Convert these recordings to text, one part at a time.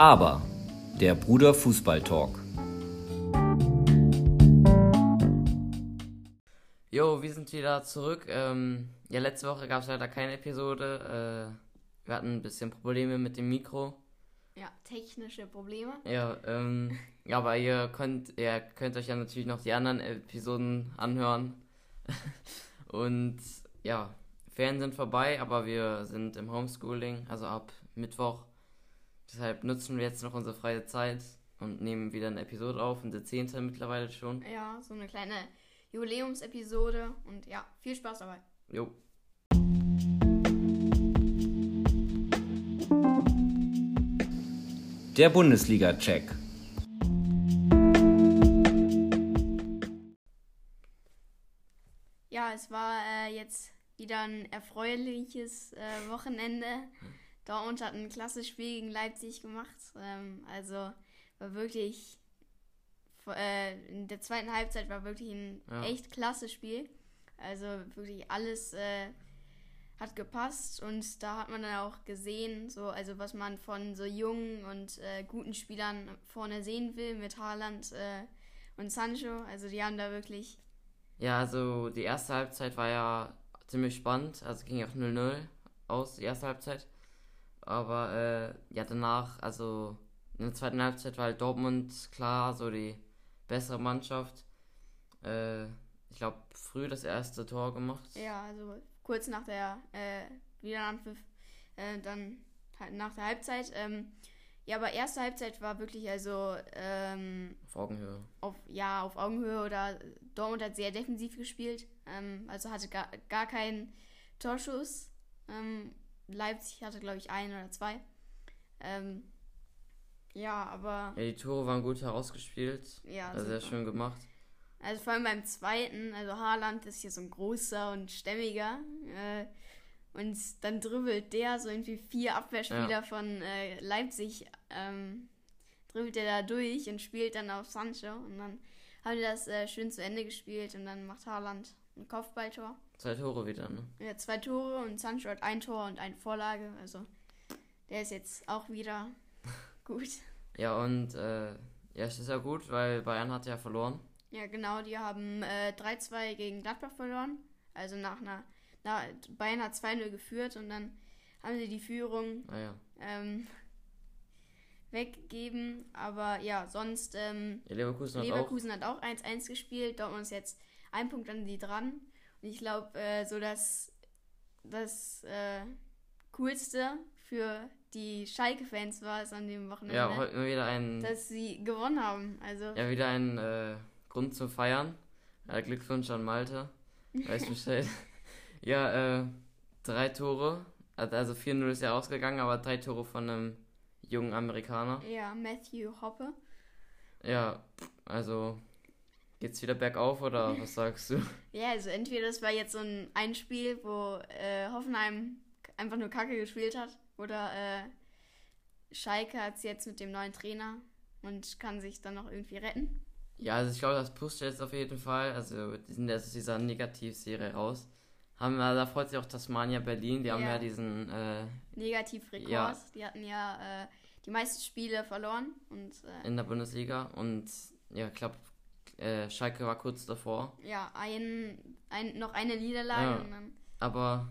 Aber der Bruder Fußball Talk. Jo, wir sind wieder zurück. Ähm, ja, letzte Woche gab es leider keine Episode. Äh, wir hatten ein bisschen Probleme mit dem Mikro. Ja, technische Probleme. Ja, ähm, ja, aber ihr könnt, ihr könnt euch ja natürlich noch die anderen Episoden anhören. Und ja, Ferien sind vorbei, aber wir sind im Homeschooling, also ab Mittwoch. Deshalb nutzen wir jetzt noch unsere freie Zeit und nehmen wieder eine Episode auf, unsere zehnte mittlerweile schon. Ja, so eine kleine Jubiläumsepisode und ja, viel Spaß dabei. Jo. Der Bundesliga-Check. Ja, es war äh, jetzt wieder ein erfreuliches äh, Wochenende. Dortmund hat ein klasse Spiel gegen Leipzig gemacht. Ähm, also war wirklich äh, in der zweiten Halbzeit war wirklich ein Ja. echt klasse Spiel. Also wirklich alles äh, hat gepasst und da hat man dann auch gesehen, so also was man von so jungen und äh, guten Spielern vorne sehen will mit Haaland äh, und Sancho. Also die haben da wirklich Ja, also die erste Halbzeit war ja ziemlich spannend, also ging auch 0-0 aus, die erste Halbzeit. Aber äh, ja, danach, also in der zweiten Halbzeit war halt Dortmund klar so die bessere Mannschaft. Äh, ich glaube, früh das erste Tor gemacht. Ja, also kurz nach der äh, Wiederanpfiff, äh, dann halt nach der Halbzeit. Ähm, ja, aber erste Halbzeit war wirklich also ähm, Auf Augenhöhe. auf, ja, auf Augenhöhe oder Dortmund hat sehr defensiv gespielt, ähm, also hatte gar, gar keinen Torschuss. Ähm, Leipzig hatte, glaube ich, ein oder zwei. Ähm, ja, aber Ja, die Tore waren gut herausgespielt. ja, Also sehr schön gemacht. Also vor allem beim zweiten, also Haaland ist hier so ein großer und stämmiger. Äh, und dann dribbelt der so irgendwie vier Abwehrspieler Ja. von äh, Leipzig, ähm, dribbelt der da durch und spielt dann auf Sancho. Und dann haben die das äh, schön zu Ende gespielt und dann macht Haaland ein Kopfballtor. Zwei Tore wieder, ne? Ja, zwei Tore und Sancho hat ein Tor und eine Vorlage. Also der ist jetzt auch wieder gut. Ja, und äh, ja, es ist ja gut, weil Bayern hat ja verloren. Ja, genau, die haben äh, 3-2 gegen Gladbach verloren. Also nach einer. Na, Bayern hat 2-0 geführt und dann haben sie die Führung Naja. ähm, weggegeben. Aber ja, sonst. Ähm, Ja, Leverkusen hat Leverkusen hat auch 1-1 gespielt. Dortmund ist jetzt ein Punkt an die dran. Ich glaube, äh, so das, das äh, Coolste für die Schalke-Fans war es an dem. Wochenende, Ja, heute wieder ein. dass sie gewonnen haben. Also, Ja, wieder ein äh, Grund zum Feiern. Ja, Glückwunsch an Malte. Weiß Bescheid. ja, äh, drei Tore. Also also 4-0 ist ja ausgegangen, aber drei Tore von einem jungen Amerikaner. ja, Matthew Hoppe. Ja, also geht's wieder bergauf oder was sagst du? Ja, also entweder das war jetzt so ein, ein Spiel, wo äh, Hoffenheim einfach nur Kacke gespielt hat, oder äh, Schalke hat es jetzt mit dem neuen Trainer und kann sich dann noch irgendwie retten. Ja, also ich glaube, das pusht jetzt auf jeden Fall. Also die sind jetzt aus dieser Negativserie raus. Haben, äh, da freut sich auch Tasmania Berlin, die haben Ja. ja diesen äh, Negativrekord. Ja. Die hatten ja äh, die meisten Spiele verloren und äh, in der Bundesliga und ja, ich glaube, äh, Schalke war kurz davor. ja, ein, ein, noch eine Niederlage Ja. Aber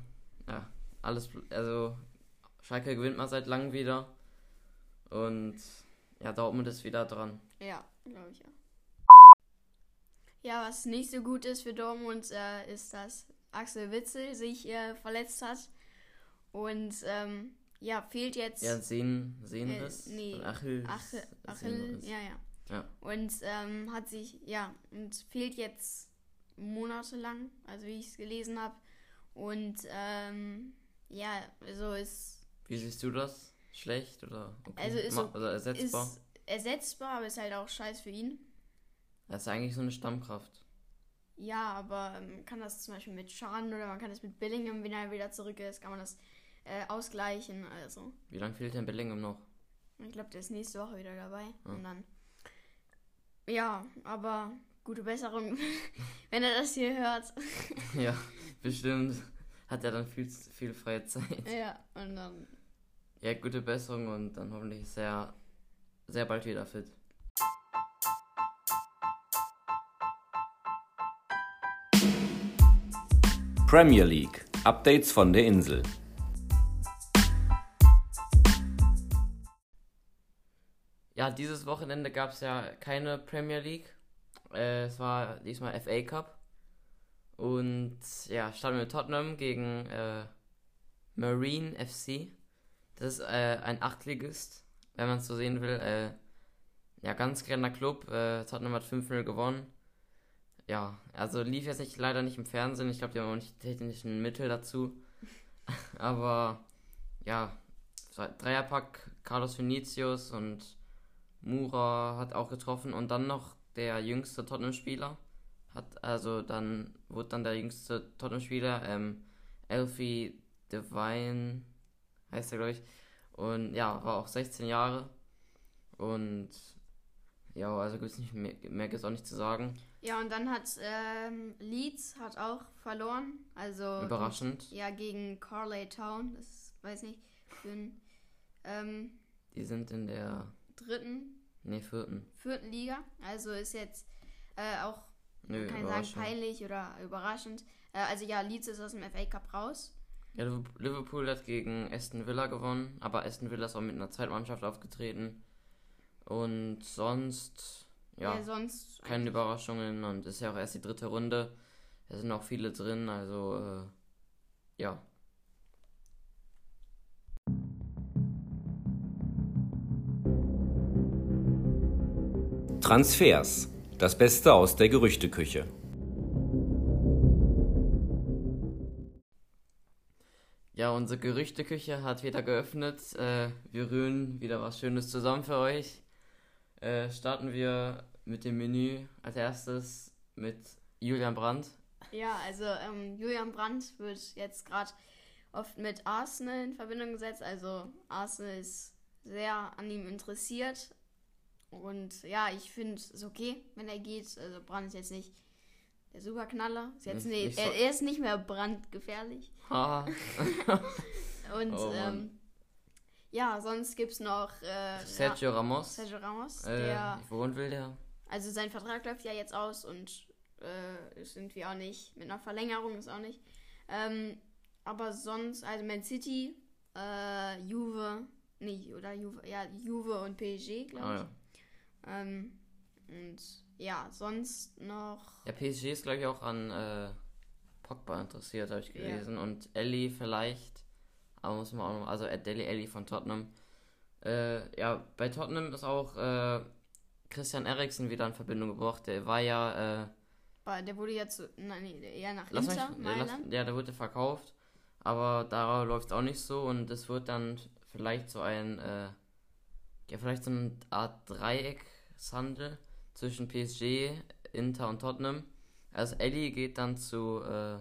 ja, alles, also Schalke gewinnt mal seit langem wieder. Und ja, Dortmund ist wieder dran. Ja, glaube ich ja. Ja, was nicht so gut ist für Dortmund, äh, ist, dass Axel Witzel sich äh, verletzt hat. Und ähm, ja, fehlt jetzt Ja, Sehnen, Sehnenriss. Äh, nee, Achill. Achel, Achel Sehnenriss. ja, ja. Ja. Und ähm, hat sich, ja, und fehlt jetzt monatelang, also wie ich es gelesen habe. Und ähm, ja, also ist, Wie siehst du das? Schlecht oder okay? Also ist so- also ersetzbar? ist ersetzbar, aber ist halt auch scheiß für ihn. Das ist eigentlich so eine Stammkraft. Ja, aber ähm, man kann das zum Beispiel mit Schaden oder man kann das mit Billingham, wenn er wieder zurück ist, kann man das äh, ausgleichen. Also, Wie lange fehlt denn Bellingham noch? ich glaube, der ist nächste Woche wieder dabei. Ah. Und dann, ja, aber gute Besserung, wenn er das hier hört. ja, bestimmt hat er dann viel, viel freie Zeit. ja, und dann, Ja, gute Besserung und dann hoffentlich ist er sehr bald wieder fit. Premier League. Updates von der Insel. Ja, dieses Wochenende gab es ja keine Premier League. Äh, es war diesmal FA Cup. Und ja, starten wir mit Tottenham gegen äh, Marine FC. Das ist äh, ein Achtligist, wenn man es so sehen will. Äh, ja, ganz kleiner Club. Äh, Tottenham hat 5-0 gewonnen. Ja, also lief jetzt nicht, leider nicht im Fernsehen. Ich glaube, die haben auch nicht die technischen Mittel dazu. Aber ja, Dreierpack Carlos Vinicius und Mura hat auch getroffen und dann noch der jüngste Tottenham-Spieler. Hat also dann, wurde dann der jüngste Tottenham-Spieler, ähm, Elfie Devine heißt er, glaube ich. Und ja, war auch 16 Jahre. Und ja, also gibt es nicht mehr, mehr gibt's auch nicht zu sagen. Ja, und dann hat ähm, Leeds hat auch verloren. Also Überraschend. Ja, gegen Carley Town. Das weiß nicht. Ein, ähm, Die sind in der dritten, nee, vierten. vierten Liga. Also ist jetzt äh, auch, Nö, man kann sagen, peinlich oder überraschend. Äh, also ja, Leeds ist aus dem FA Cup raus. Ja, Liv- Liverpool hat gegen Aston Villa gewonnen, aber Aston Villa ist auch mit einer Zweitmannschaft aufgetreten. Und sonst, ja, Ja, sonst keine Überraschungen und ist ja auch erst die dritte Runde. Da sind auch viele drin, also äh, ja. Transfers. Das Beste aus der Gerüchteküche. Ja, unsere Gerüchteküche hat wieder geöffnet. Äh, wir rühren wieder was Schönes zusammen für euch. Äh, starten wir mit dem Menü als erstes mit Julian Brandt. Ja, also ähm, Julian Brandt wird jetzt gerade oft mit Arsenal in Verbindung gesetzt. Also Arsenal ist sehr an ihm interessiert. Und ja, ich finde es okay, wenn er geht. Also Brandt ist jetzt nicht der Superknaller. Ist jetzt Nicht- nicht, so- er, er ist nicht mehr brandgefährlich. Haha. Und Oh, ähm, ja, sonst gibt es noch äh, Sergio Ramos. Sergio Ramos. Äh, der, wohin will der? also sein Vertrag läuft ja jetzt aus und äh, ist irgendwie auch nicht, mit einer Verlängerung ist auch nicht. Ähm, aber sonst, also Man City, äh, Juve, nee, oder Juve, ja, Juve und PSG, glaube Ah, ich. ja. Ähm, und ja, sonst noch. ja, PSG ist, glaube ich, auch an äh, Pogba interessiert, habe ich Ja. gelesen. Und Ellie vielleicht. Aber muss man auch noch. Also Deli Ellie von Tottenham. Äh, ja, bei Tottenham ist auch äh, Christian Eriksen wieder in Verbindung gebracht. Der war ja. Äh, Der wurde jetzt nein, nee, eher nach lass Inter, mich, äh, lass, ja, der wurde verkauft. Aber da läuft es auch nicht so. Und es wird dann vielleicht so ein. Ja, vielleicht so eine Art Dreieckshandel zwischen PSG, Inter und Tottenham. Also Ellie geht dann zu äh,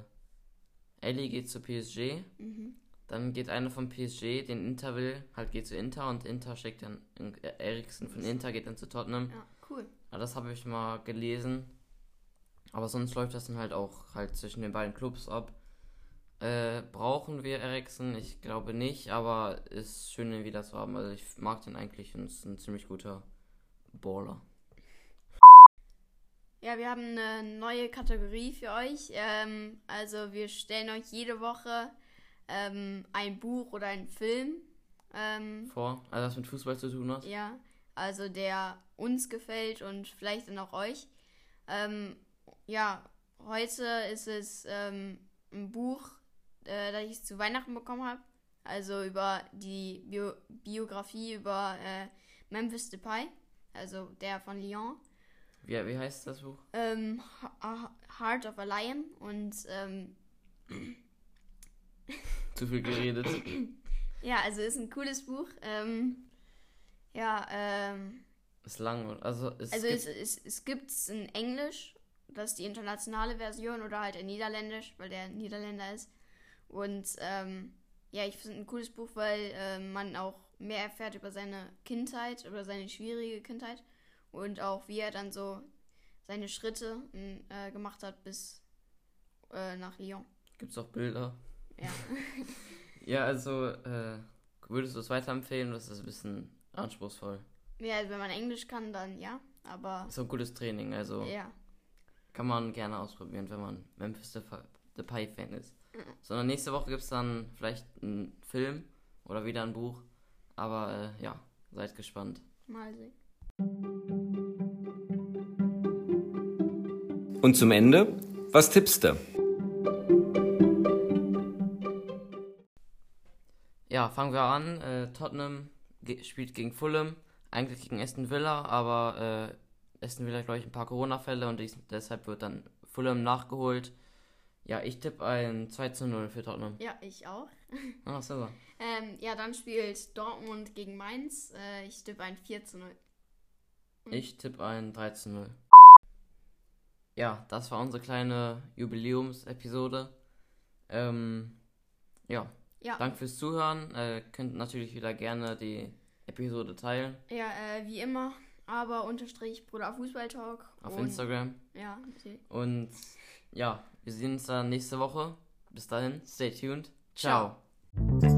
Ellie geht zu PSG, Mhm. dann geht einer von PSG, den Inter will, halt geht zu Inter und Inter schickt dann äh, Eriksen von Inter geht dann zu Tottenham. Ja, cool. Ja, das habe ich mal gelesen. Aber sonst läuft das dann halt auch halt zwischen den beiden Clubs ab. Äh, brauchen wir Eriksen? Ich glaube nicht, aber ist schön, ihn wieder zu haben. Also ich mag den eigentlich und ist ein ziemlich guter Baller. Ja, wir haben eine neue Kategorie für euch. Ähm, also wir stellen euch jede Woche ähm, ein Buch oder einen Film. Ähm, Vor, also was mit Fußball zu tun hat. ja, also der uns gefällt und vielleicht dann auch euch. Ähm, ja, heute ist es ähm, ein Buch, äh, das ich zu Weihnachten bekommen habe. Also über die Bio Biografie über äh, Memphis Depay, also der von Lyon. Wie, wie heißt das Buch? Ähm, Heart of a Lion und ähm, Zu viel geredet. ja, also ist ein cooles Buch. Ähm, ja, ähm, ist lang. Also es also gibt, es, es, es gibt es in Englisch, das ist die internationale Version oder halt in Niederländisch, weil der Niederländer ist. Und ähm, ja, ich finde ein cooles Buch, weil ähm, man auch mehr erfährt über seine Kindheit, über seine schwierige Kindheit und auch wie er dann so seine Schritte m, äh, gemacht hat bis äh, nach Lyon. gibt's auch Bilder. Ja. Ja, also äh, würdest du es weiterempfehlen oder ist das ein bisschen anspruchsvoll? Ja, also wenn man Englisch kann, dann ja. Aber Ist so ein gutes Training, also ja. kann man gerne ausprobieren, wenn man Memphis Dep- Depay-Fan ist. Sondern nächste Woche gibt es dann vielleicht einen Film oder wieder ein Buch. Aber äh, ja, seid gespannt. Mal sehen. Und zum Ende, was tippst du? Ja, fangen wir an. Äh, Tottenham ge spielt gegen Fulham, eigentlich gegen Aston Villa, aber äh, Aston Villa, glaube ich, ein paar Corona-Fälle und dies, deshalb wird dann Fulham nachgeholt. Ja, ich tippe ein 2 zu 0 für Tottenham. Ja, ich auch. Ach so. Ähm, ja, dann spielt Dortmund gegen Mainz. Äh, ich tippe ein 4 zu 0. Ich tippe ein 3 zu 0. Ja, das war unsere kleine Jubiläumsepisode. Ähm, ja, Ja, danke fürs Zuhören. Äh, könnt natürlich wieder gerne die Episode teilen ja äh, wie immer. Aber unterstrich Bruder Fußballtalk. auf Und- Instagram. Ja, natürlich. Und ja, wir sehen uns dann nächste Woche. Bis dahin, stay tuned. Ciao. Ciao.